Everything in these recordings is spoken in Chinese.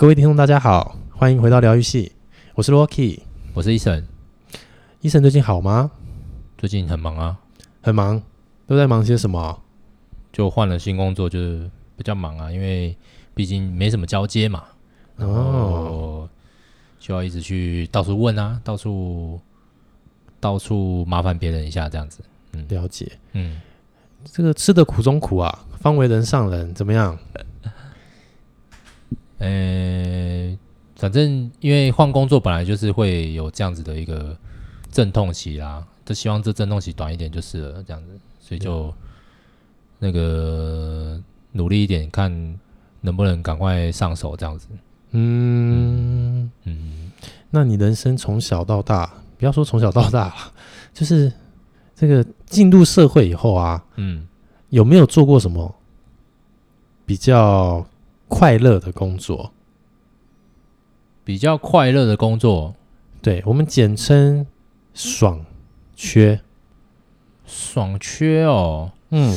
各位听众，大家好，欢迎回到疗愈系，我是 Rocky，我是医生。医生最近好吗？最近很忙啊，很忙，都在忙些什么？就换了新工作，就是比较忙啊，因为毕竟没什么交接嘛，然后就要一直去到处问啊，到处到处麻烦别人一下，这样子。嗯，了解。嗯，这个吃的苦中苦啊，方为人上人，怎么样？呃，反正因为换工作本来就是会有这样子的一个阵痛期啦，就希望这阵痛期短一点就是了，这样子，所以就那个努力一点，看能不能赶快上手这样子。嗯。嗯，嗯，那你人生从小到大，不要说从小到大了，就是这个进入社会以后啊，嗯，有没有做过什么比较快乐的工作，比较快乐的工作，对，我们简称爽缺，爽缺哦。嗯，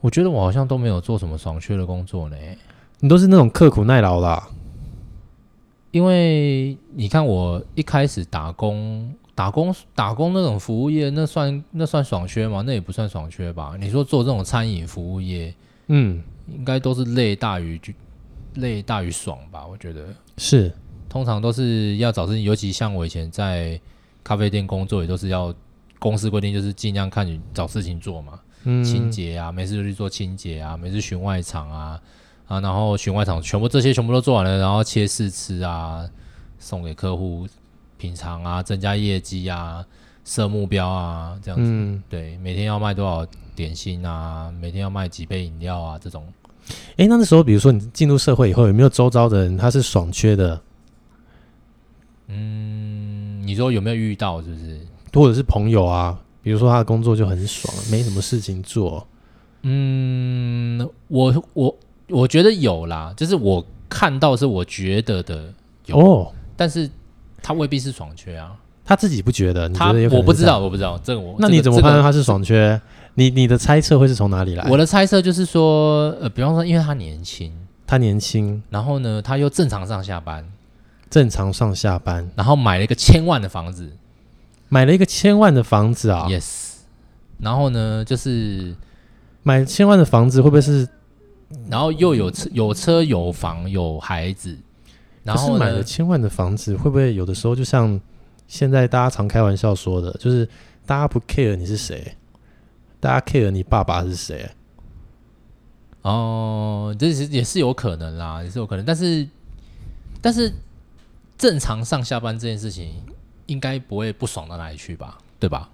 我觉得我好像都没有做什么爽缺的工作呢。你都是那种刻苦耐劳啦。因为你看，我一开始打工，打工，打工那种服务业，那算那算爽缺吗？那也不算爽缺吧？你说做这种餐饮服务业，嗯。应该都是累大于累大于爽吧？我觉得是，通常都是要找事情，尤其像我以前在咖啡店工作，也都是要公司规定，就是尽量看你找事情做嘛。嗯，清洁啊，没事就去做清洁啊，没事巡外场啊啊，然后巡外场全部这些全部都做完了，然后切试吃啊，送给客户品尝啊，增加业绩啊，设目标啊，这样子。嗯，对，每天要卖多少点心啊，每天要卖几杯饮料啊，这种。哎，那那时候，比如说你进入社会以后，有没有周遭的人他是爽缺的？嗯，你说有没有遇到？是不是？或者是朋友啊？比如说他的工作就很爽，没什么事情做。嗯，我我我觉得有啦，就是我看到是我觉得的有，哦，但是他未必是爽缺啊，他自己不觉得。他我不知道，我不知道这个我。那你怎么判断他是爽缺？你你的猜测会是从哪里来？我的猜测就是说，呃，比方说，因为他年轻，他年轻，然后呢，他又正常上下班，正常上下班，然后买了一个千万的房子，买了一个千万的房子啊，yes，然后呢，就是买千万的房子会不会是，然后又有车有车有房有孩子，然后买了千万的房子会不会有的时候就像现在大家常开玩笑说的，就是大家不 care 你是谁。大家 care 你爸爸是谁？哦，这是也是有可能啦，也是有可能。但是，但是正常上下班这件事情，应该不会不爽到哪里去吧？对吧？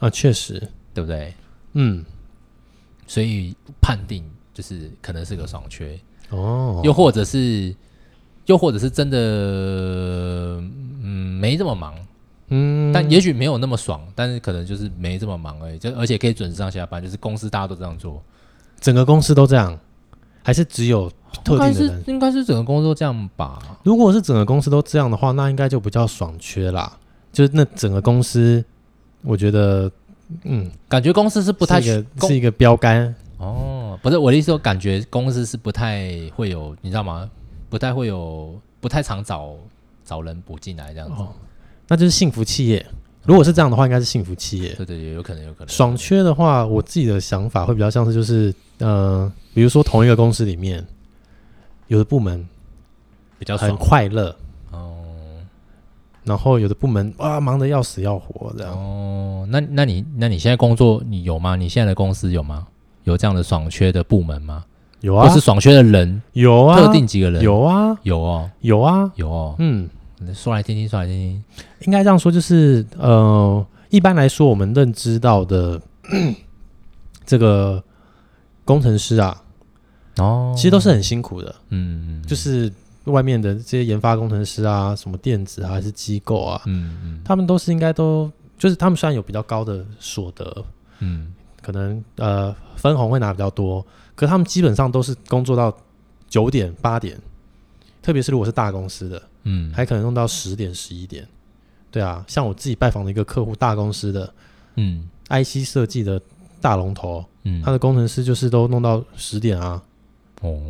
啊，确实，对不对？嗯，所以判定就是可能是个爽缺哦，又或者是，又或者是真的，嗯，没这么忙。嗯，但也许没有那么爽，但是可能就是没这么忙而已，就而且可以准时上下班，就是公司大家都这样做，整个公司都这样，还是只有特定的人？应该是，应该是整个公司都这样吧？如果是整个公司都这样的话，那应该就不叫爽缺啦，就是那整个公司，我觉得，嗯，感觉公司是不太是一个是一个标杆哦，不是我的意思说，感觉公司是不太会有，你知道吗？不太会有，不太常找找人补进来这样子。哦那就是幸福企业。如果是这样的话，应该是幸福企业。对对对，有可能，有可能。爽缺的话，我自己的想法会比较像是，就是呃，比如说同一个公司里面，有的部门比较很快乐哦，然后有的部门哇忙得要死要活这样。哦，那那你那你现在工作你有吗？你现在的公司有吗？有这样的爽缺的部门吗？有啊。或是爽缺的人有啊？特定几个人有啊？有哦，有啊，有哦，嗯。说来听听，说来听听。应该这样说，就是呃，一般来说，我们认知到的 这个工程师啊，哦，其实都是很辛苦的。嗯，就是外面的这些研发工程师啊，什么电子啊，还是机构啊，嗯嗯，他们都是应该都，就是他们虽然有比较高的所得，嗯，可能呃分红会拿比较多，可是他们基本上都是工作到九点八点，特别是如果是大公司的。嗯，还可能弄到十点十一点，对啊，像我自己拜访的一个客户，大公司的，嗯，IC 设计的大龙头，嗯，他的工程师就是都弄到十点啊，哦，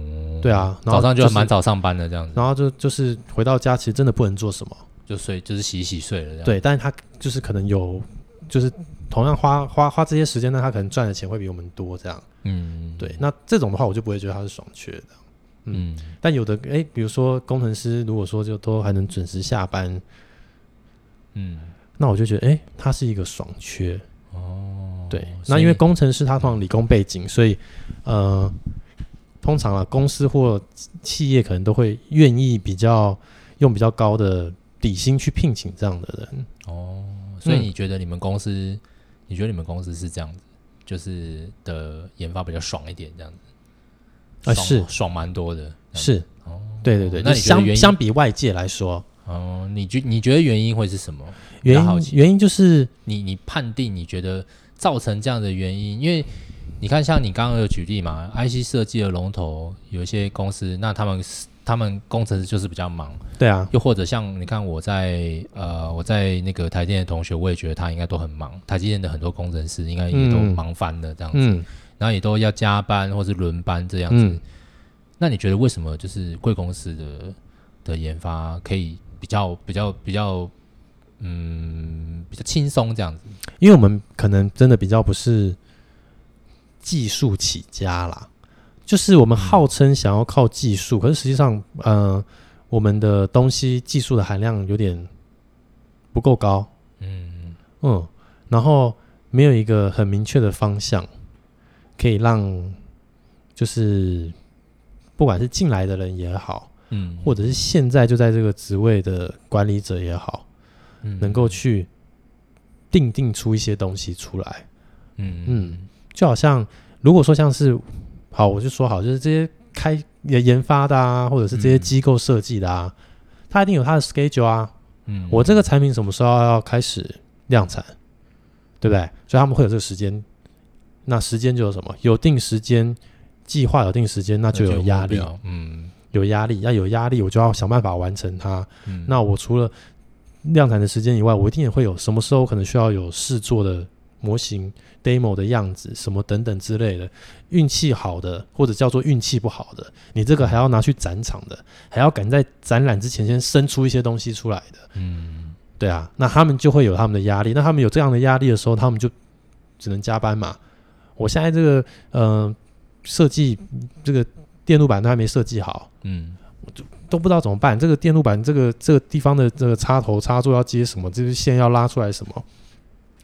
对啊，早上就蛮早上班的这样子，然后就就是回到家，其实真的不能做什么，就睡，就是洗洗睡了这样。对，但是他就是可能有，就是同样花花花这些时间，呢他可能赚的钱会比我们多这样。嗯，对，那这种的话，我就不会觉得他是爽缺的。嗯，但有的哎、欸，比如说工程师，如果说就都还能准时下班，嗯，那我就觉得哎、欸，他是一个爽缺。哦，对，那因为工程师他通常理工背景，所以呃。通常啊，公司或企业可能都会愿意比较用比较高的底薪去聘请这样的人。哦，所以你觉得你们公司，嗯、你觉得你们公司是这样子，就是的研发比较爽一点这样子？啊，是爽蛮多的。是哦，对对对。那你相相比外界来说，哦，你觉你觉得原因会是什么？原因原因就是你你判定你觉得造成这样的原因，因为。你看，像你刚刚有举例嘛，IC 设计的龙头有一些公司，那他们他们工程师就是比较忙，对啊。又或者像你看我在呃我在那个台电的同学，我也觉得他应该都很忙。台积电的很多工程师应该也都忙翻了这样子，嗯、然后也都要加班或是轮班这样子。嗯、那你觉得为什么就是贵公司的的研发可以比较比较比较嗯比较轻松这样子？因为我们可能真的比较不是。技术起家啦，就是我们号称想要靠技术，嗯、可是实际上，呃，我们的东西技术的含量有点不够高，嗯嗯，然后没有一个很明确的方向，可以让就是不管是进来的人也好，嗯，或者是现在就在这个职位的管理者也好，嗯，能够去定定出一些东西出来，嗯嗯。嗯就好像，如果说像是，好，我就说好，就是这些开研研发的啊，或者是这些机构设计的啊，它、嗯、一定有他的 schedule 啊。嗯，我这个产品什么时候要开始量产，对不对？所以他们会有这个时间。那时间就有什么？有定时间，计划有定时间，那就有压力。嗯，有压力，要有压力，我就要想办法完成它。嗯，那我除了量产的时间以外，我一定也会有什么时候可能需要有试做的。模型 demo 的样子，什么等等之类的，运气好的或者叫做运气不好的，你这个还要拿去展场的，还要赶在展览之前先生出一些东西出来的。嗯，对啊，那他们就会有他们的压力。那他们有这样的压力的时候，他们就只能加班嘛。我现在这个呃设计这个电路板都还没设计好，嗯，我就都不知道怎么办。这个电路板这个这个地方的这个插头插座要接什么，这个线要拉出来什么。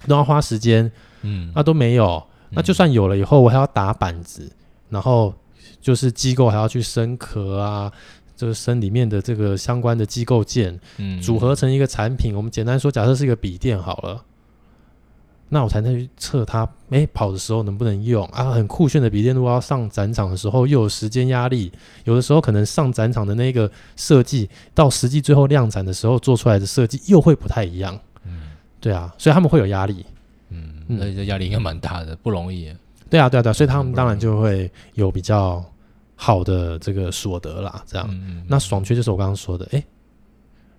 都要花时间，嗯，那都没有，那就算有了以后，我还要打板子，然后就是机构还要去生壳啊，就是生里面的这个相关的机构件，嗯，组合成一个产品。我们简单说，假设是一个笔电好了，那我才能去测它，哎、欸，跑的时候能不能用啊？很酷炫的笔电，如果要上展场的时候，又有时间压力，有的时候可能上展场的那个设计，到实际最后量产的时候做出来的设计又会不太一样。嗯对啊，所以他们会有压力，嗯，那这压力应该蛮大的，不容易。对啊，对啊，对啊，所以他们当然就会有比较好的这个所得啦。这样，嗯、那爽缺就是我刚刚说的，哎，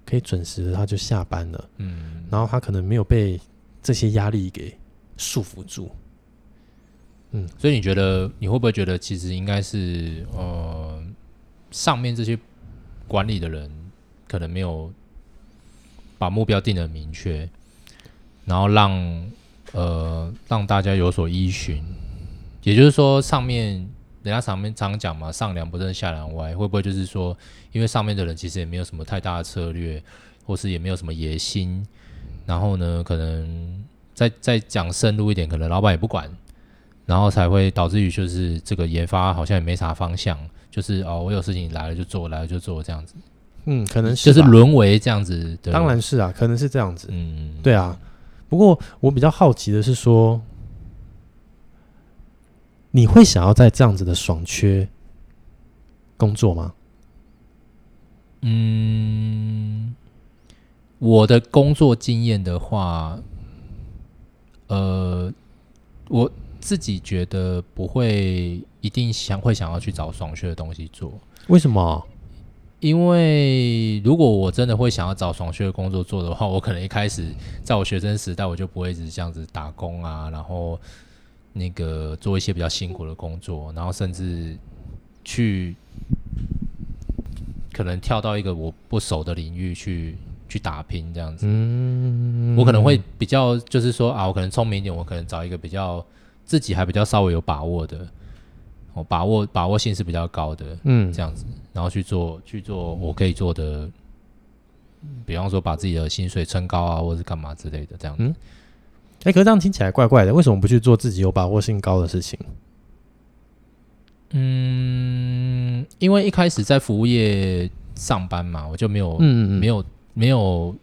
可以准时的他就下班了，嗯，然后他可能没有被这些压力给束缚住，嗯，所以你觉得你会不会觉得其实应该是呃上面这些管理的人可能没有把目标定得明确。然后让呃让大家有所依循，也就是说，上面人家上面常讲嘛，上梁不正下梁歪，会不会就是说，因为上面的人其实也没有什么太大的策略，或是也没有什么野心，然后呢，可能再再讲深入一点，可能老板也不管，然后才会导致于就是这个研发好像也没啥方向，就是哦，我有事情来了就做，来了就做这样子，嗯，可能是就是沦为这样子，当然是啊，可能是这样子，嗯，对啊。不过，我比较好奇的是说，你会想要在这样子的爽缺工作吗？嗯，我的工作经验的话，呃，我自己觉得不会一定想会想要去找爽学的东西做。为什么？因为如果我真的会想要找爽学的工作做的话，我可能一开始在我学生时代，我就不会一直这样子打工啊，然后那个做一些比较辛苦的工作，然后甚至去可能跳到一个我不熟的领域去去打拼这样子。嗯，我可能会比较就是说啊，我可能聪明一点，我可能找一个比较自己还比较稍微有把握的，我把握把握性是比较高的，嗯，这样子，然后去做去做我可以做的，比方说把自己的薪水撑高啊，或者是干嘛之类的这样子。嗯，哎，可是这样听起来怪怪的，为什么不去做自己有把握性高的事情？嗯，因为一开始在服务业上班嘛，我就没有，嗯嗯嗯没有，没有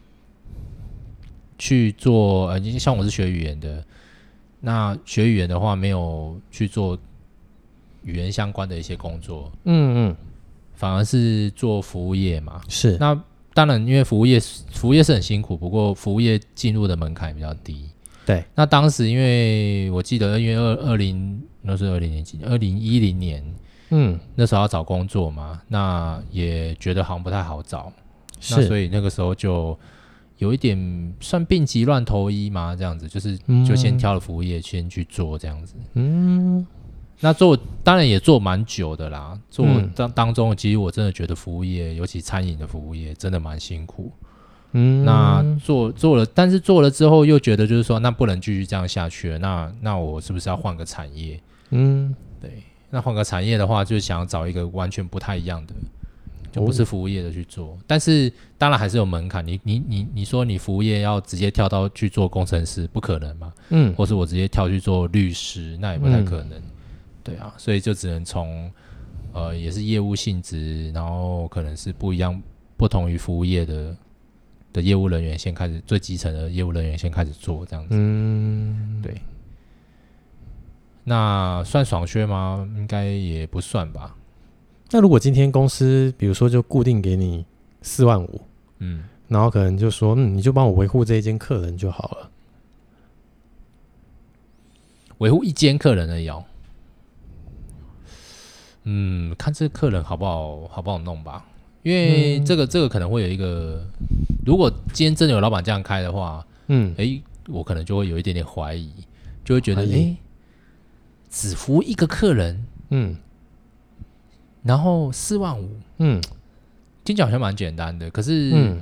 去做。呃，像我是学语言的，那学语言的话，没有去做语言相关的一些工作。嗯嗯，反而是做服务业嘛。是。那当然，因为服务业，服务业是很辛苦，不过服务业进入的门槛比较低。对。那当时，因为我记得，因为二二零。那是二零年几年？二零一零年，嗯，那时候要找工作嘛，那也觉得好像不太好找，是，那所以那个时候就有一点算病急乱投医嘛，这样子，就是就先挑了服务业先去做这样子，嗯，那做当然也做蛮久的啦，做当当中，其实我真的觉得服务业，尤其餐饮的服务业，真的蛮辛苦。嗯，那做做了，但是做了之后又觉得就是说，那不能继续这样下去了，那那我是不是要换个产业？嗯，对，那换个产业的话，就是想要找一个完全不太一样的，就不是服务业的去做。哦、但是当然还是有门槛，你你你你说你服务业要直接跳到去做工程师，不可能嘛？嗯，或是我直接跳去做律师，那也不太可能。嗯、对啊，所以就只能从呃，也是业务性质，然后可能是不一样、不同于服务业的的业务人员先开始，最基层的业务人员先开始做这样子。嗯，对。那算爽靴吗？应该也不算吧。那如果今天公司，比如说就固定给你四万五，嗯，然后可能就说，嗯，你就帮我维护这一间客人就好了，维护一间客人而已哦。嗯，看这客人好不好，好不好弄吧。因为这个、嗯、这个可能会有一个，如果今天真的有老板这样开的话，嗯，诶、欸，我可能就会有一点点怀疑，就会觉得，诶、欸。只服务一个客人，嗯，然后四万五，嗯，听起来好像蛮简单的，可是，嗯，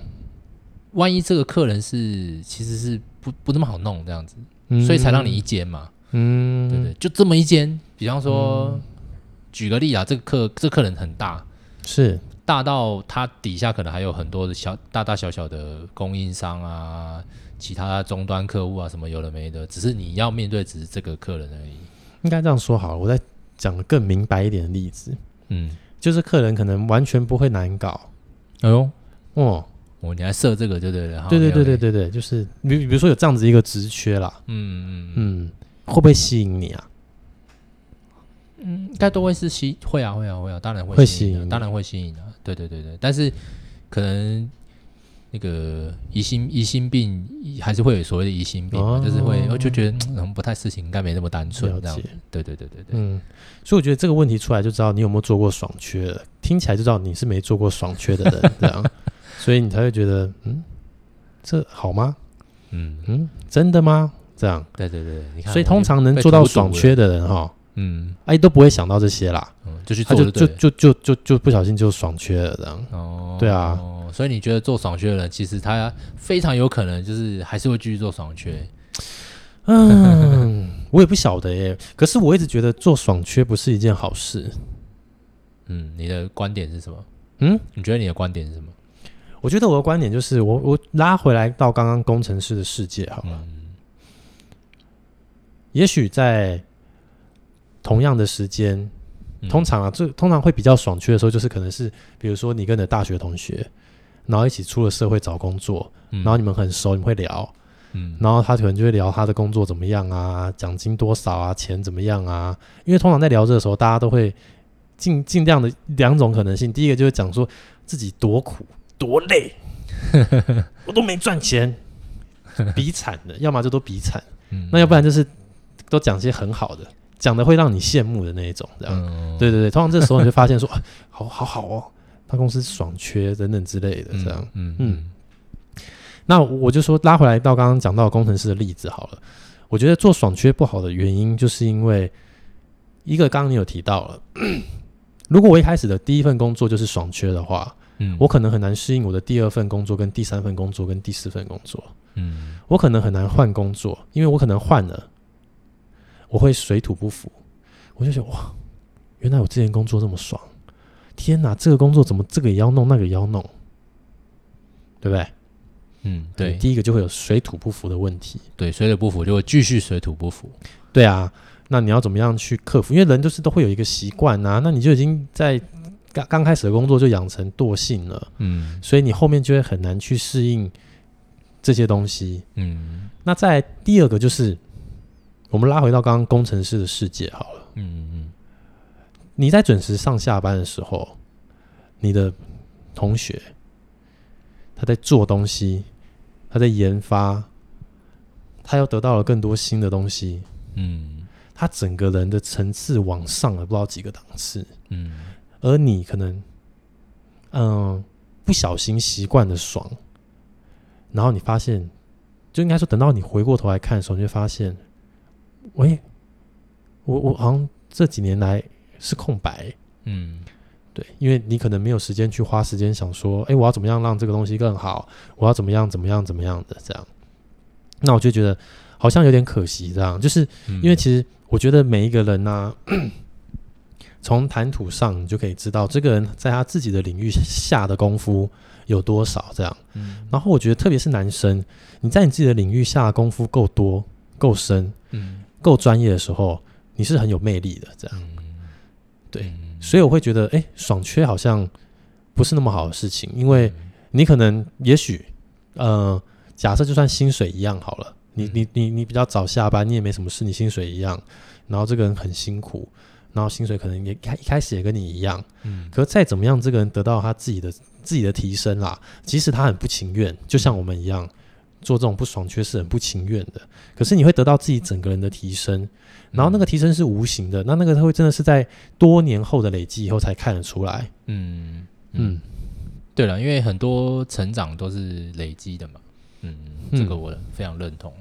万一这个客人是其实是不不那么好弄这样子，嗯，所以才让你一间嘛，嗯，对对，就这么一间。比方说，嗯，举个例啊，这个客这个客人很大，是大到他底下可能还有很多的小大大小小的供应商啊，其他终端客户啊，什么有的没的，只是你要面对只是这个客人而已。应该这样说好了，我再讲个更明白一点的例子。嗯，就是客人可能完全不会难搞。哎呦，哦，哦，你还设这个就对了。对对对对对对，就是比比如说有这样子一个职缺啦。嗯嗯嗯，会不会吸引你啊？嗯，应该都会是吸，会啊会啊会啊，当然会吸引，当然会吸引的。对对对对，但是可能。那个疑心疑心病还是会有所谓的疑心病，哦、就是会我就觉得可能不太事情应该没那么单纯这样。对对对对对，嗯，所以我觉得这个问题出来就知道你有没有做过爽缺了，听起来就知道你是没做过爽缺的人这样，所以你才会觉得嗯这好吗？嗯。嗯，真的吗？这样。对对对，你看，所以通常能做到爽缺的人哈，嗯，哎都不会想到这些啦，嗯，就去做就就就就就就不小心就爽缺了这样，哦，对啊。所以你觉得做爽缺的人，其实他非常有可能就是还是会继续做爽缺。嗯，我也不晓得耶。可是我一直觉得做爽缺不是一件好事。嗯，你的观点是什么？嗯，你觉得你的观点是什么？我觉得我的观点就是我，我我拉回来到刚刚工程师的世界好了。嗯，也许在同样的时间，通常啊，最通常会比较爽缺的时候，就是可能是比如说你跟你的大学同学。然后一起出了社会找工作，嗯、然后你们很熟，你们会聊，嗯，然后他可能就会聊他的工作怎么样啊，奖金多少啊，钱怎么样啊？因为通常在聊这的时候，大家都会尽尽量的两种可能性，第一个就是讲说自己多苦多累，我都没赚钱，比惨的，要么就都比惨，嗯、那要不然就是都讲些很好的，讲的会让你羡慕的那一种，这样，嗯、对对对，通常这时候你就发现说，好好好哦。他公司爽缺等等之类的，这样，嗯嗯，嗯。那我就说拉回来到刚刚讲到工程师的例子好了。我觉得做爽缺不好的原因，就是因为一个刚刚你有提到了，如果我一开始的第一份工作就是爽缺的话，嗯，我可能很难适应我的第二份工作、跟第三份工作、跟第四份工作。嗯，我可能很难换工作，因为我可能换了，我会水土不服。我就觉得哇，原来我之前工作这么爽，天哪，这个工作怎么这个也要弄，那个也要弄，对不对？嗯，对，第一个就会有水土不服的问题。对，水土不服就会继续水土不服。对啊，那你要怎么样去克服？因为人就是都会有一个习惯啊，那你就已经在。刚刚开始的工作就养成惰性了，嗯，所以你后面就会很难去适应这些东西，嗯。那在第二个就是，我们拉回到刚刚工程师的世界好了，嗯嗯。你在准时上下班的时候，你的同学他在做东西，他在研发，他又得到了更多新的东西，嗯，他整个人的层次往上了不知道几个档次，嗯。而你可能，嗯、不小心习惯的爽，然后你发现，就应该说，等到你回过头来看的时候，你就发现，喂，我我好像这几年来是空白，嗯，对，因为你可能没有时间去花时间想说，哎，我要怎么样让这个东西更好，我要怎么样怎么样怎么样的这样，那我就觉得好像有点可惜，这样，就是因为其实我觉得每一个人呢、啊。嗯 从谈吐上，你就可以知道这个人在他自己的领域下的功夫有多少。这样，嗯，然后我觉得，特别是男生，你在你自己的领域下的功夫够多、够深、嗯，够专业的时候，你是很有魅力的。这样，对，所以我会觉得，哎，爽缺好像不是那么好的事情，因为你可能，也许，呃，假设就算薪水一样好了，你你你你比较早下班，你也没什么事，你薪水一样，然后这个人很辛苦。然后薪水可能也开一开始也跟你一样，嗯，可是再怎么样，这个人得到他自己的自己的提升啦，即使他很不情愿，就像我们一样做这种不爽缺是很不情愿的，可是你会得到自己整个人的提升，然后那个提升是无形的，那那个他会真的是在多年后的累积以后才看得出来，嗯嗯，对了，因为很多成长都是累积的嘛，嗯，这个我非常认同，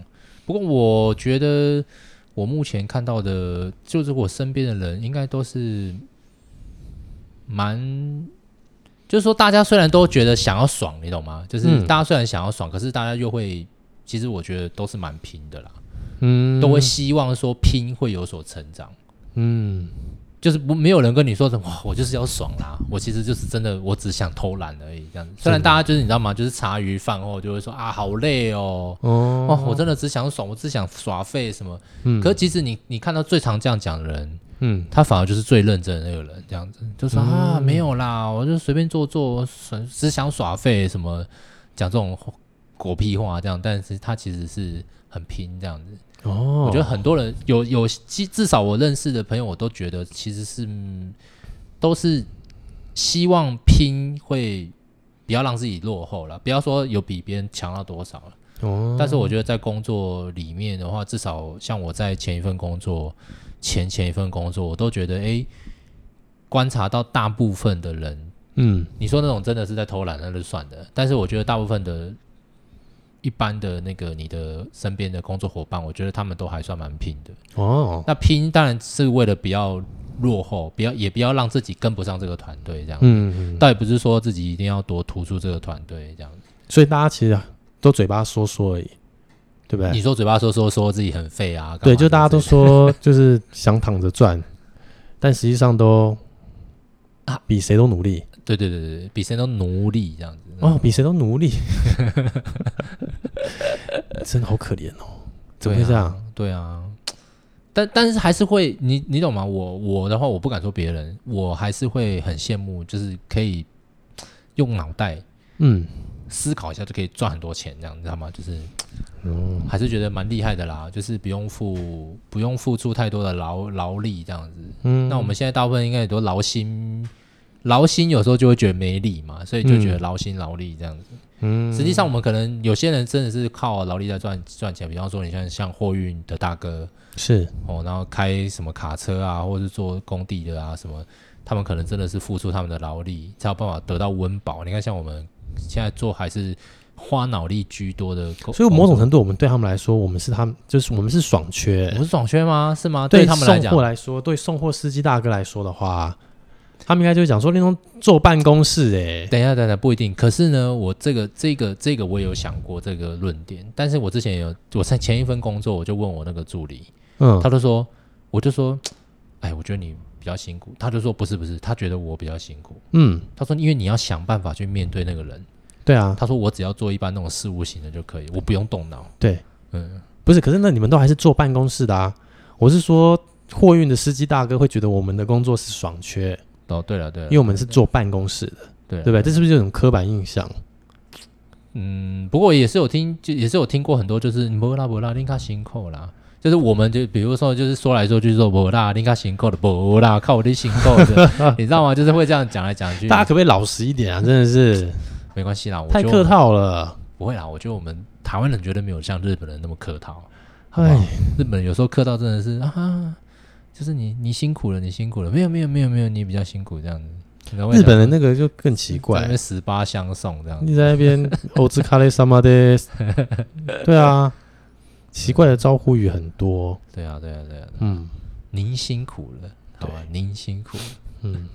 不过我觉得。我目前看到的，就是我身边的人，应该都是蛮，就是说，大家虽然都觉得想要爽，你懂吗？就是大家虽然想要爽，可是大家又会，其实我觉得都是蛮拼的啦，嗯，都会希望说拼会有所成长，嗯。就是不没有人跟你说什么，我就是要爽啦，我其实就是真的，我只想偷懒而已。这样子，虽然大家就是你知道吗？就是茶余饭后就会说啊，好累哦，哦，哦，我真的只想爽，我只想耍废什么。嗯，可是其实你你看到最常这样讲的人，嗯，他反而就是最认真的那个人，这样子就说啊，没有啦，我就随便做做，只想耍废什么，讲这种狗屁话这样，但是他其实是很拼这样子。哦，我觉得很多人有有，至少我认识的朋友，我都觉得其实是都是希望拼会不要让自己落后了，不要说有比别人强到多少了。哦，但是我觉得在工作里面的话，至少像我在前一份工作、前前一份工作，我都觉得，哎，观察到大部分的人，嗯，你说那种真的是在偷懒，那就算的。但是我觉得大部分的。一般的那个你的身边的工作伙伴，我觉得他们都还算蛮拼的哦。那拼当然是为了比较落后，不要也不要让自己跟不上这个团队这样。嗯嗯。倒也不是说自己一定要多突出这个团队这样。所以大家其实都嘴巴说说而已，对不对？你说嘴巴说说说自己很废啊？对，就大家都说就是想躺着赚，但实际上都啊比谁都努力。对对对对，比谁都努力这样子。哦，比谁都努力，真的好可怜哦！怎么会这样？对啊，但但是还是会，你你懂吗？我我的话，我不敢说别人，我还是会很羡慕，就是可以用脑袋，嗯，思考一下就可以赚很多钱，这样你知道吗？就是，嗯，还是觉得蛮厉害的啦，就是不用付不用付出太多的劳劳力这样子。嗯，那我们现在大部分应该也都劳心。劳心有时候就会觉得没力嘛，所以就觉得劳心劳力这样子。嗯，实际上我们可能有些人真的是靠劳力在赚赚钱，比方说你像像货运的大哥是哦，然后开什么卡车啊，或者是做工地的啊什么，他们可能真的是付出他们的劳力才有办法得到温饱。你看像我们现在做还是花脑力居多的，所以某种程度我们对他们来说，我们是他们就是我们是爽缺，我们是爽缺吗？是吗？对他们来讲，送货来说，对送货司机大哥来说的话。他们应该就会讲说那种坐办公室哎，等一下等一下不一定。可是呢，我这个这个这个我也有想过这个论点，但是我之前有我在前一份工作，我就问我那个助理，嗯，他就说，我就说，哎，我觉得你比较辛苦，他就说不是不是，他觉得我比较辛苦，嗯，他说因为你要想办法去面对那个人，对啊，他说我只要做一般那种事务型的就可以，我不用动脑，对，嗯，不是，可是那你们都还是坐办公室的啊，我是说。货运的司机大哥会觉得我们的工作是爽缺。哦，对了对了，因为我们是坐办公室的，对对不对？这是不是这种刻板印象？嗯，不过也是有听，就也是有听过很多，就是不啦不啦，林卡辛苦啦，就是我们就比如说，就是说来说去说不啦，林卡辛苦的不啦，靠我的辛苦的，你知道吗？就是会这样讲来讲去。大家可不可以老实一点啊？真的是没关系啦，我太客套了。不会啦，我觉得我们台湾人绝对没有像日本人那么客套。哎，日本人有时候客套真的是啊。就是你，你辛苦了，你辛苦了。没有，没有，没有，没有，你比较辛苦这样子。日本人那个就更奇怪，在那边十八相送这样子。你在那边欧兹卡雷萨马的，对啊，奇怪的招呼语很多。对啊，对啊，对啊。嗯，您辛苦了，好吧，您辛苦了。嗯，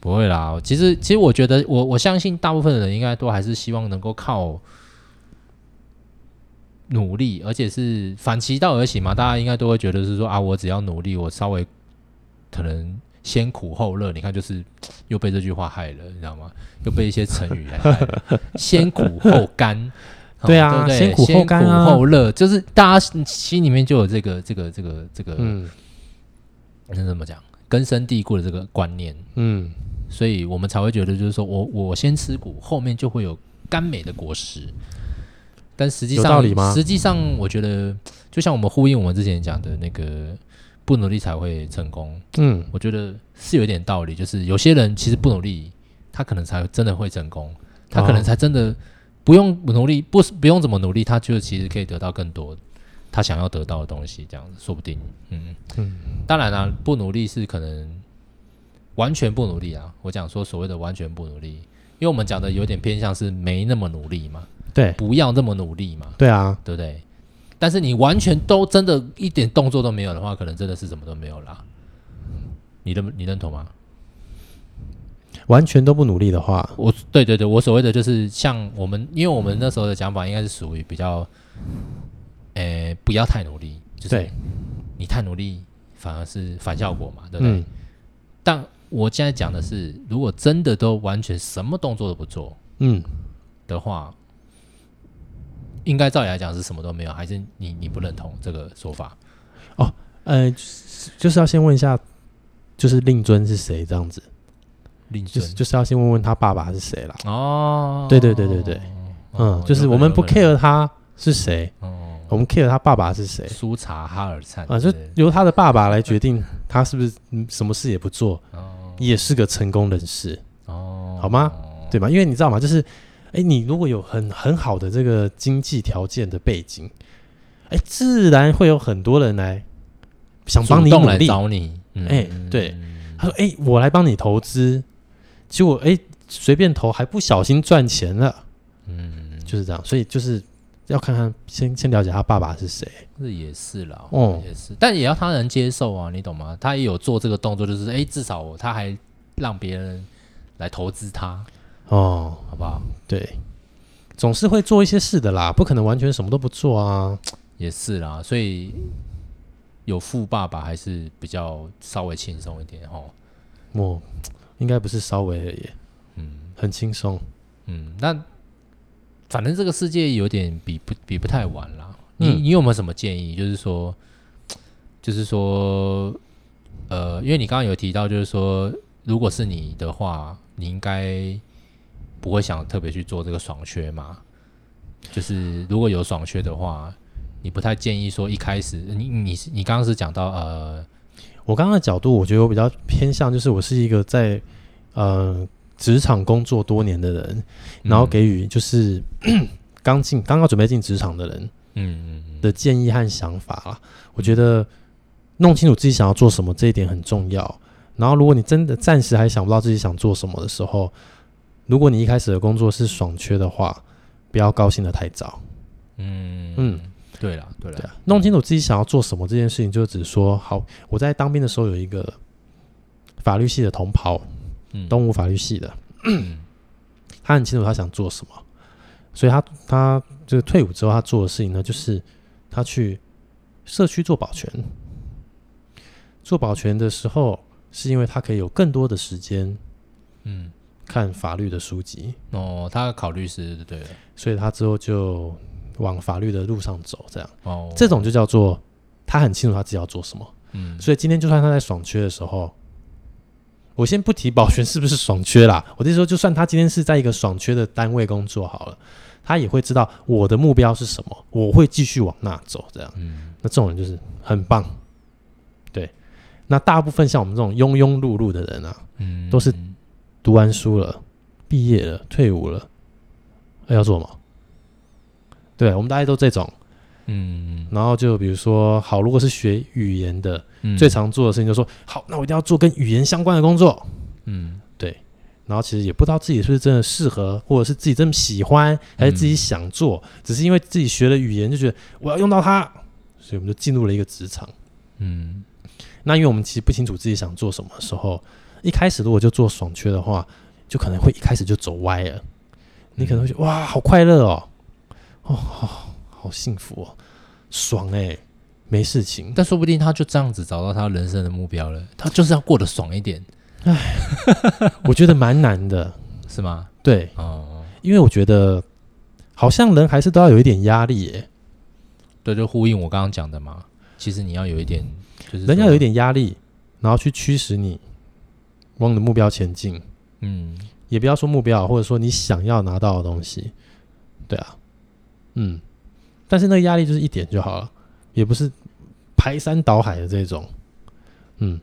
不会啦。其实，其实我觉得，我我相信大部分的人应该都还是希望能够靠。努力，而且是反其道而行嘛？大家应该都会觉得是说啊，我只要努力，我稍微可能先苦后乐。你看，就是又被这句话害了，你知道吗？又被一些成语来害了。先苦后甘，对啊，对对？先苦后甘、啊、后乐，就是大家心里面就有这个这个这个这个，嗯，那怎么讲？根深蒂固的这个观念，嗯，所以我们才会觉得，就是说我我先吃苦，后面就会有甘美的果实。但实际上，实际上，我觉得就像我们呼应我们之前讲的那个“不努力才会成功”，嗯，我觉得是有点道理。就是有些人其实不努力，他可能才真的会成功，他可能才真的不用努力，不不用怎么努力，他就其实可以得到更多他想要得到的东西。这样子说不定，嗯嗯。当然啦，不努力是可能完全不努力啊。我讲说所谓的完全不努力，因为我们讲的有点偏向是没那么努力嘛。对，不要那么努力嘛。对啊，对不对？但是你完全都真的一点动作都没有的话，可能真的是什么都没有啦。你认你认同吗？完全都不努力的话，我对对对，我所谓的就是像我们，因为我们那时候的讲法应该是属于比较，呃，不要太努力，就是你太努力反而是反效果嘛，对不对？嗯。但我现在讲的是，如果真的都完全什么动作都不做，嗯，的话。应该照理来讲是什么都没有，还是你你不认同这个说法？哦，呃，就是要先问一下，就是令尊是谁这样子？令尊就是就是要先问问他爸爸是谁啦。哦，对对对对对，哦、嗯，就是我们不 care 他是谁，哦，我们 care 他爸爸是谁？苏查哈尔灿啊，就由他的爸爸来决定他是不是什么事也不做，哦，也是个成功人士哦，好吗？对吧？因为你知道吗？就是。哎，你如果有很很好的这个经济条件的背景，哎，自然会有很多人来想帮你努力找你。哎、嗯，对，他说：“哎，我来帮你投资，结果哎，随便投还不小心赚钱了。”嗯，就是这样。所以就是要看看，先先了解他爸爸是谁。这也是啦，哦，也是，但也要他能接受啊，你懂吗？他也有做这个动作，就是哎，至少他还让别人来投资他。哦，好不好？对，总是会做一些事的啦，不可能完全什么都不做啊。也是啦，所以有富爸爸还是比较稍微轻松一点哦。我应该不是稍微而已，嗯，很轻松。嗯，那反正这个世界有点比不比不太完啦。你、嗯、你有没有什么建议？就是说，就是说，呃，因为你刚刚有提到，就是说，如果是你的话，你应该。不会想特别去做这个爽靴嘛？就是如果有爽靴的话，你不太建议说一开始你你你刚刚是讲到呃，我刚刚的角度，我觉得我比较偏向就是我是一个在呃职场工作多年的人，然后给予就是 刚进刚刚准备进职场的人，嗯嗯的建议和想法啦。我觉得弄清楚自己想要做什么这一点很重要。然后如果你真的暂时还想不到自己想做什么的时候，如果你一开始的工作是爽缺的话，不要高兴的太早。嗯嗯，对了对了，对啊，弄清楚自己想要做什么这件事情，就只说好。我在当兵的时候有一个法律系的同袍，嗯，东吴法律系的，嗯、他很清楚他想做什么，所以他他就是退伍之后他做的事情呢，就是他去社区做保全。做保全的时候，是因为他可以有更多的时间，嗯，看法律的书籍。哦，他考律师对，对，所以他之后就往法律的路上走，这样。哦，这种就叫做他很清楚他自己要做什么。嗯，所以今天就算他在爽缺的时候，我先不提保全是不是爽缺啦，我就说，就算他今天是在一个爽缺的单位工作好了，他也会知道我的目标是什么，我会继续往那走，这样。嗯，那这种人就是很棒。对那大部分像我们这种庸庸碌碌的人啊，嗯，都是读完书了、毕业了、退伍了，要做什么？对，我们大家都这种，嗯，然后就比如说，好，如果是学语言的，嗯，最常做的事情就是说，好，那我一定要做跟语言相关的工作，嗯，对，然后其实也不知道自己是不是真的适合，或者是自己真的喜欢，还是自己想做，只是因为自己学了语言就觉得我要用到它，所以我们就进入了一个职场，嗯。那因为我们其实不清楚自己想做什么的时候，一开始如果就做爽缺的话，就可能会一开始就走歪了。你可能会觉得哇，好快乐哦，哦，好，好幸福哦，爽哎、欸，没事情。但说不定他就这样子找到他人生的目标了，他就是要过得爽一点。哎，我觉得蛮难的，是吗？对，哦，因为我觉得好像人还是都要有一点压力耶。对，就呼应我刚刚讲的嘛。其实你要有一点。人要有一点压力，然后去驱使你往你的目标前进。嗯，也不要说目标，或者说你想要拿到的东西。对啊，嗯，但是那个压力就是一点就好了，也不是排山倒海的这种。嗯，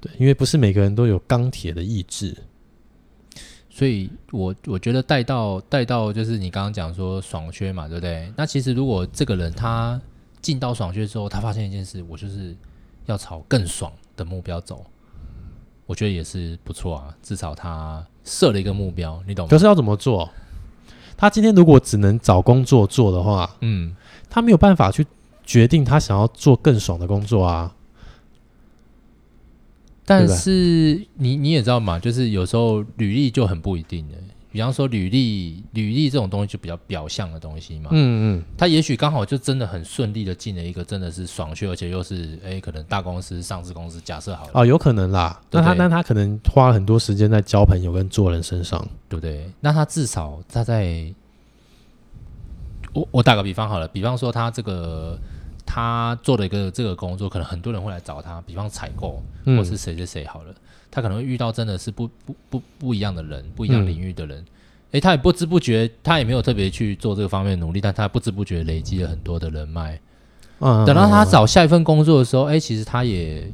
对，因为不是每个人都有钢铁的意志，所以我我觉得带到带到就是你刚刚讲说爽缺嘛，对不对？那其实如果这个人他。进到爽缺之后，他发现一件事，我就是要朝更爽的目标走。我觉得也是不错啊，至少他设了一个目标，你懂吗？可是要怎么做？他今天如果只能找工作做的话，嗯，他没有办法去决定他想要做更爽的工作啊。但是你你也知道嘛，就是有时候履历就很不一定的。比方说履历，履历这种东西就比较表象的东西嘛。嗯嗯，他也许刚好就真的很顺利的进了一个真的是爽缺，而且又是哎、欸，可能大公司、上市公司，假设好了。哦，有可能啦。那他那他可能花了很多时间在交朋友跟做人身上，对不对？那他至少他在，我我打个比方好了，比方说他这个他做了一个这个工作，可能很多人会来找他，比方采购，或是谁谁谁好了。嗯他可能会遇到真的是不不不不一样的人，不一样领域的人，诶、嗯欸，他也不知不觉，他也没有特别去做这个方面的努力，但他不知不觉累积了很多的人脉。嗯，等到他找下一份工作的时候，诶、欸，其实他也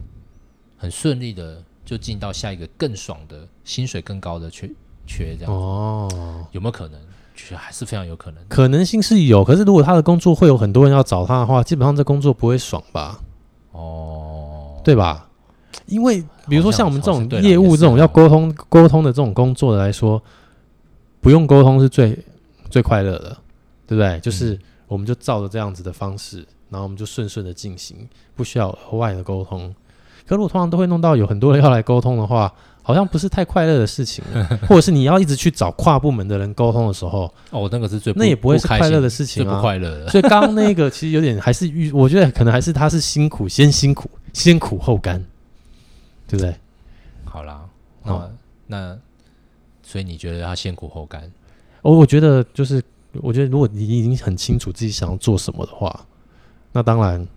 很顺利的就进到下一个更爽的薪水更高的缺缺这样。哦，有没有可能？其实还是非常有可能，可能性是有。可是如果他的工作会有很多人要找他的话，基本上这工作不会爽吧？哦，对吧？因为，比如说像我们这种业务这种要沟通沟通的这种工作的来说，不用沟通是最最快乐的，对不对？就是我们就照着这样子的方式，然后我们就顺顺的进行，不需要额外的沟通。可如果通常都会弄到有很多人要来沟通的话，好像不是太快乐的事情，或者是你要一直去找跨部门的人沟通的时候，哦，那个是最那也不会是快乐的事情啊，最不快乐的。所以刚刚那个其实有点还是遇，我觉得可能还是他是辛苦先辛苦，先苦后甘。对不对？好啦，那、哦、那所以你觉得他先苦后甘？我我觉得就是，我觉得如果你已经很清楚自己想要做什么的话，那当然，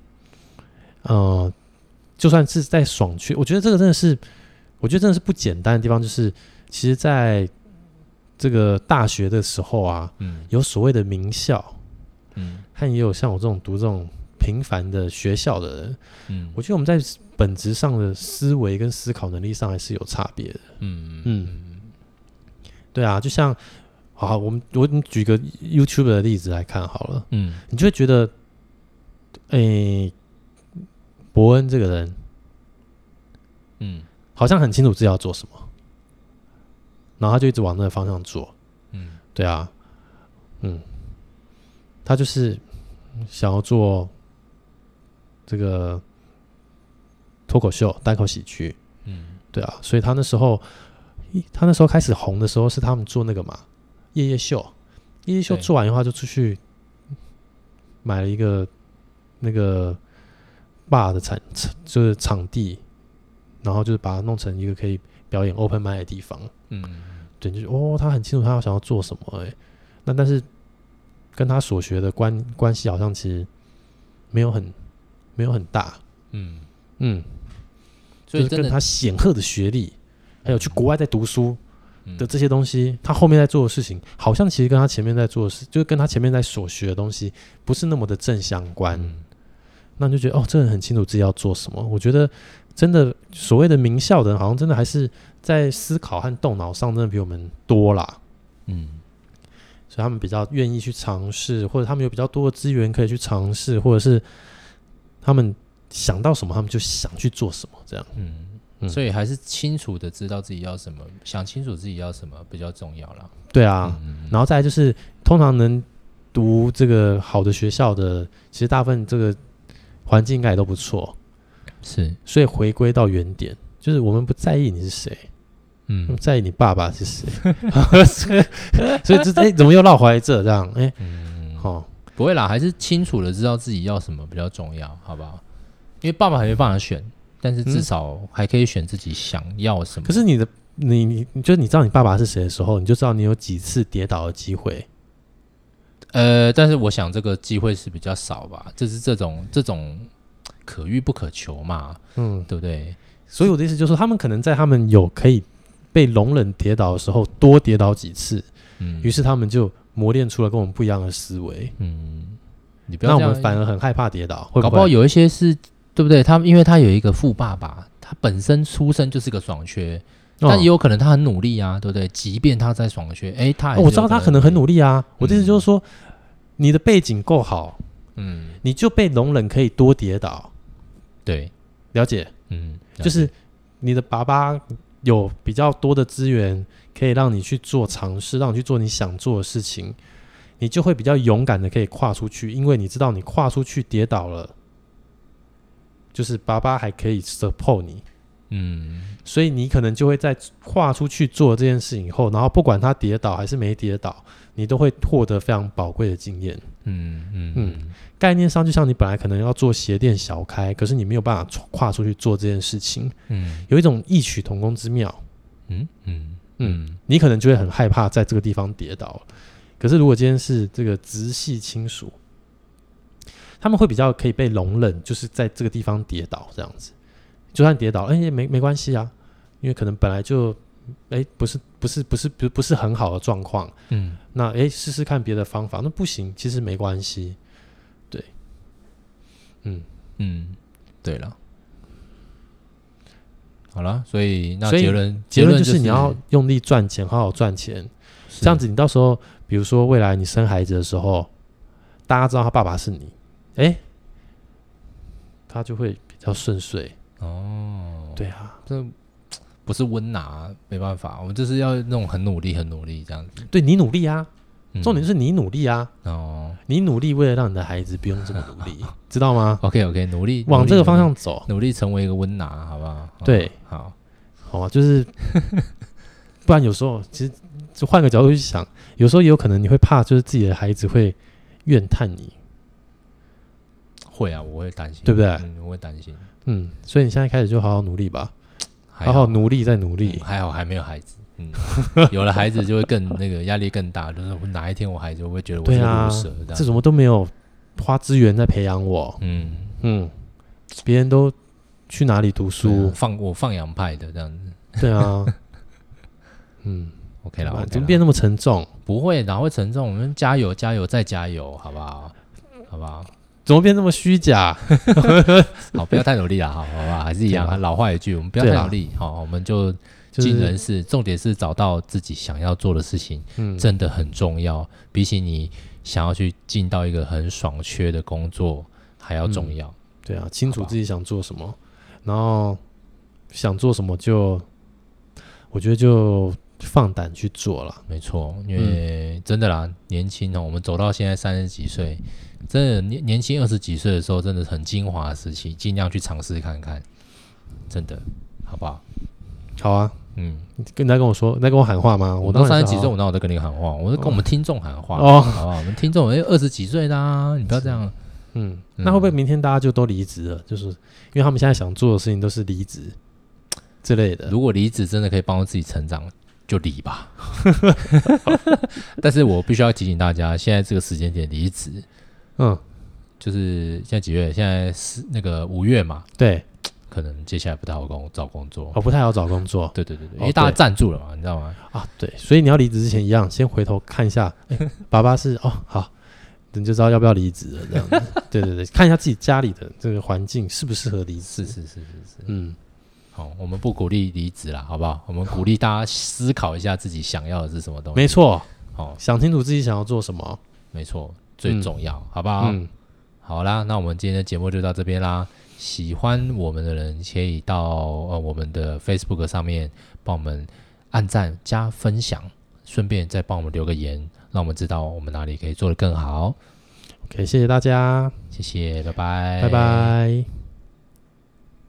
呃，就算是在爽区，我觉得这个真的是，我觉得真的是不简单的地方，就是其实在这个大学的时候啊，嗯，有所谓的名校，嗯，还也有像我这种读这种平凡的学校的人，嗯，我觉得我们在。本质上的思维跟思考能力上还是有差别的。嗯嗯，对啊，就像，好，我们我你举个 YouTube 的例子来看好了。嗯，你就会觉得，哎、欸，伯恩这个人，嗯，好像很清楚自己要做什么，然后他就一直往那个方向做。嗯，对啊，嗯，他就是想要做这个。脱口秀、单口喜剧，嗯，对啊，所以他那时候，他那时候开始红的时候是他们做那个嘛，夜夜秀，夜夜秀做完以后就出去买了一个那个 bar 的场就是场地，然后就是把它弄成一个可以表演 open mic 的地方。嗯，对，就是哦，他很清楚他要想要做什么哎、欸，那但是跟他所学的关关系好像其实没有很没有很大。嗯嗯。所以，跟他显赫的学历，还有去国外在读书的这些东西，他后面在做的事情，好像其实跟他前面在做的事，就是跟他前面在所学的东西，不是那么的正相关。那你就觉得，哦，这人很清楚自己要做什么。我觉得，真的所谓的名校的人，好像真的还是在思考和动脑上，真的比我们多啦。嗯，所以他们比较愿意去尝试，或者他们有比较多的资源可以去尝试，或者是他们。想到什么，他们就想去做什么，这样。嗯，嗯，所以还是清楚的知道自己要什么，想清楚自己要什么比较重要啦。对啊，嗯，然后再来就是，通常能读这个好的学校的，其实大部分这个环境应该也都不错。是，所以回归到原点，就是我们不在意你是谁，嗯，在意你爸爸是谁。所以这哎，怎么又绕回来这这样？哎，嗯，哦，不会啦，还是清楚的知道自己要什么比较重要，好不好？因为爸爸还没办法选，但是至少还可以选自己想要什么。可是你的你你你就你知道你爸爸是谁的时候，你就知道你有几次跌倒的机会。呃，但是我想这个机会是比较少吧，就是这种这种可遇不可求嘛，嗯，对不对？所以我的意思就是说，他们可能在他们有可以被容忍跌倒的时候，多跌倒几次，嗯，于是他们就磨练出了跟我们不一样的思维，嗯，你不要那我们反而很害怕跌倒，会不会？搞不好有一些是。对不对？他因为他有一个富爸爸，他本身出生就是个爽缺，哦、但也有可能他很努力啊，对不对？即便他在爽缺，哎，他、哦、我知道他可能很努力啊。嗯、我的意思就是说，你的背景够好，嗯，你就被容忍可以多跌倒，对，了解，嗯，就是你的爸爸有比较多的资源，可以让你去做尝试，让你去做你想做的事情，你就会比较勇敢的可以跨出去，因为你知道你跨出去跌倒了。就是爸爸还可以 support 你，嗯，所以你可能就会在跨出去做这件事情以后，然后不管他跌倒还是没跌倒，你都会获得非常宝贵的经验，嗯嗯。嗯。概念上就像你本来可能要做鞋店小开，可是你没有办法跨出去做这件事情，嗯，有一种异曲同工之妙，嗯嗯嗯，你可能就会很害怕在这个地方跌倒，可是如果今天是这个直系亲属。他们会比较可以被容忍，就是在这个地方跌倒这样子，就算跌倒，哎、欸，没没关系啊，因为可能本来就，哎、欸，不是不是不是不不是很好的状况，嗯，那哎，试试看别的方法，那不行，其实没关系，对，嗯。嗯，对了，好了，所以那结论结论就是你要用力赚钱，好好赚钱，这样子你到时候，比如说未来你生孩子的时候，大家知道他爸爸是你。哎、欸，他就会比较顺遂哦。对啊，这不是温拿，没办法，我们就是要那种很努力、很努力这样子。对，你努力啊，重点是你努力啊。哦、嗯，你努力为了让你的孩子不用这么努力，知道吗？OK OK，努力往这个方向走，努力成为一个温拿，好不好？对，好，好吧，就是 不然有时候其实就换个角度去想，有时候也有可能你会怕，就是自己的孩子会怨叹你。会啊，我会担心，对不对？嗯，我会担心。嗯，所以你现在开始就好好努力吧，好，好好努力再努力。嗯，还好还没有孩子，嗯，有了孩子就会更那个压力更大，就是哪一天我孩子会觉得我是个蛇？这样，这怎么都没有花资源在培养我？嗯嗯，别人都去哪里读书？放我放养派的这样子。对啊，嗯，OK 了，怎么变那么沉重？不会，哪会沉重？我们加油加油再加油，好不好？好不好？怎么变这么虚假？好，不要太努力了，好，好吧，还是一样，啊、老话一句，我们不要太努力，啊、好，我们就尽人事，重点是找到自己想要做的事情，嗯，真的很重要，比起你想要去进到一个很爽缺的工作还要重要。嗯、对啊，清楚自己想做什么，然后想做什么就，我觉得就放胆去做了，没错，因为真的啦，年轻哦，我们走到现在三十几岁。真的年年轻二十几岁的时候，真的很精华的时期，尽量去尝试看看，真的，好不好？好啊，嗯，跟你在跟我说，在跟我喊话吗？我都三十几岁，我哪有在跟你喊话？我是跟我们听众喊话哦，好不好？我们听众哎，二十几岁的，你不要这样。嗯，那会不会明天大家就都离职了？就是因为他们现在想做的事情都是离职之类的。如果离职真的可以帮助自己成长，就离吧。但是我必须要提醒大家，现在这个时间点离职，嗯，就是现在几月？现在是那个五月嘛？对，可能接下来不太好工找工作。哦，不太好找工作。对对对对，因为大家站住了嘛，你知道吗？啊，对，所以你要离职之前一样，先回头看一下，爸爸是哦，好。你就知道要不要离职了，这样子。对对对，看一下自己家里的这个环境适不适合离职。是是是是是。嗯，好，我们不鼓励离职啦，好不好？我们鼓励大家思考一下自己想要的是什么东西。没错，好，想清楚自己想要做什么。没错，最重要，好不好？嗯。好啦，那我们今天的节目就到这边啦。喜欢我们的人可以到呃我们的 Facebook 上面帮我们按赞加分享，顺便再帮我们留个言。让我们知道我们哪里可以做得更好。OK，谢谢大家，谢谢，拜拜，拜拜。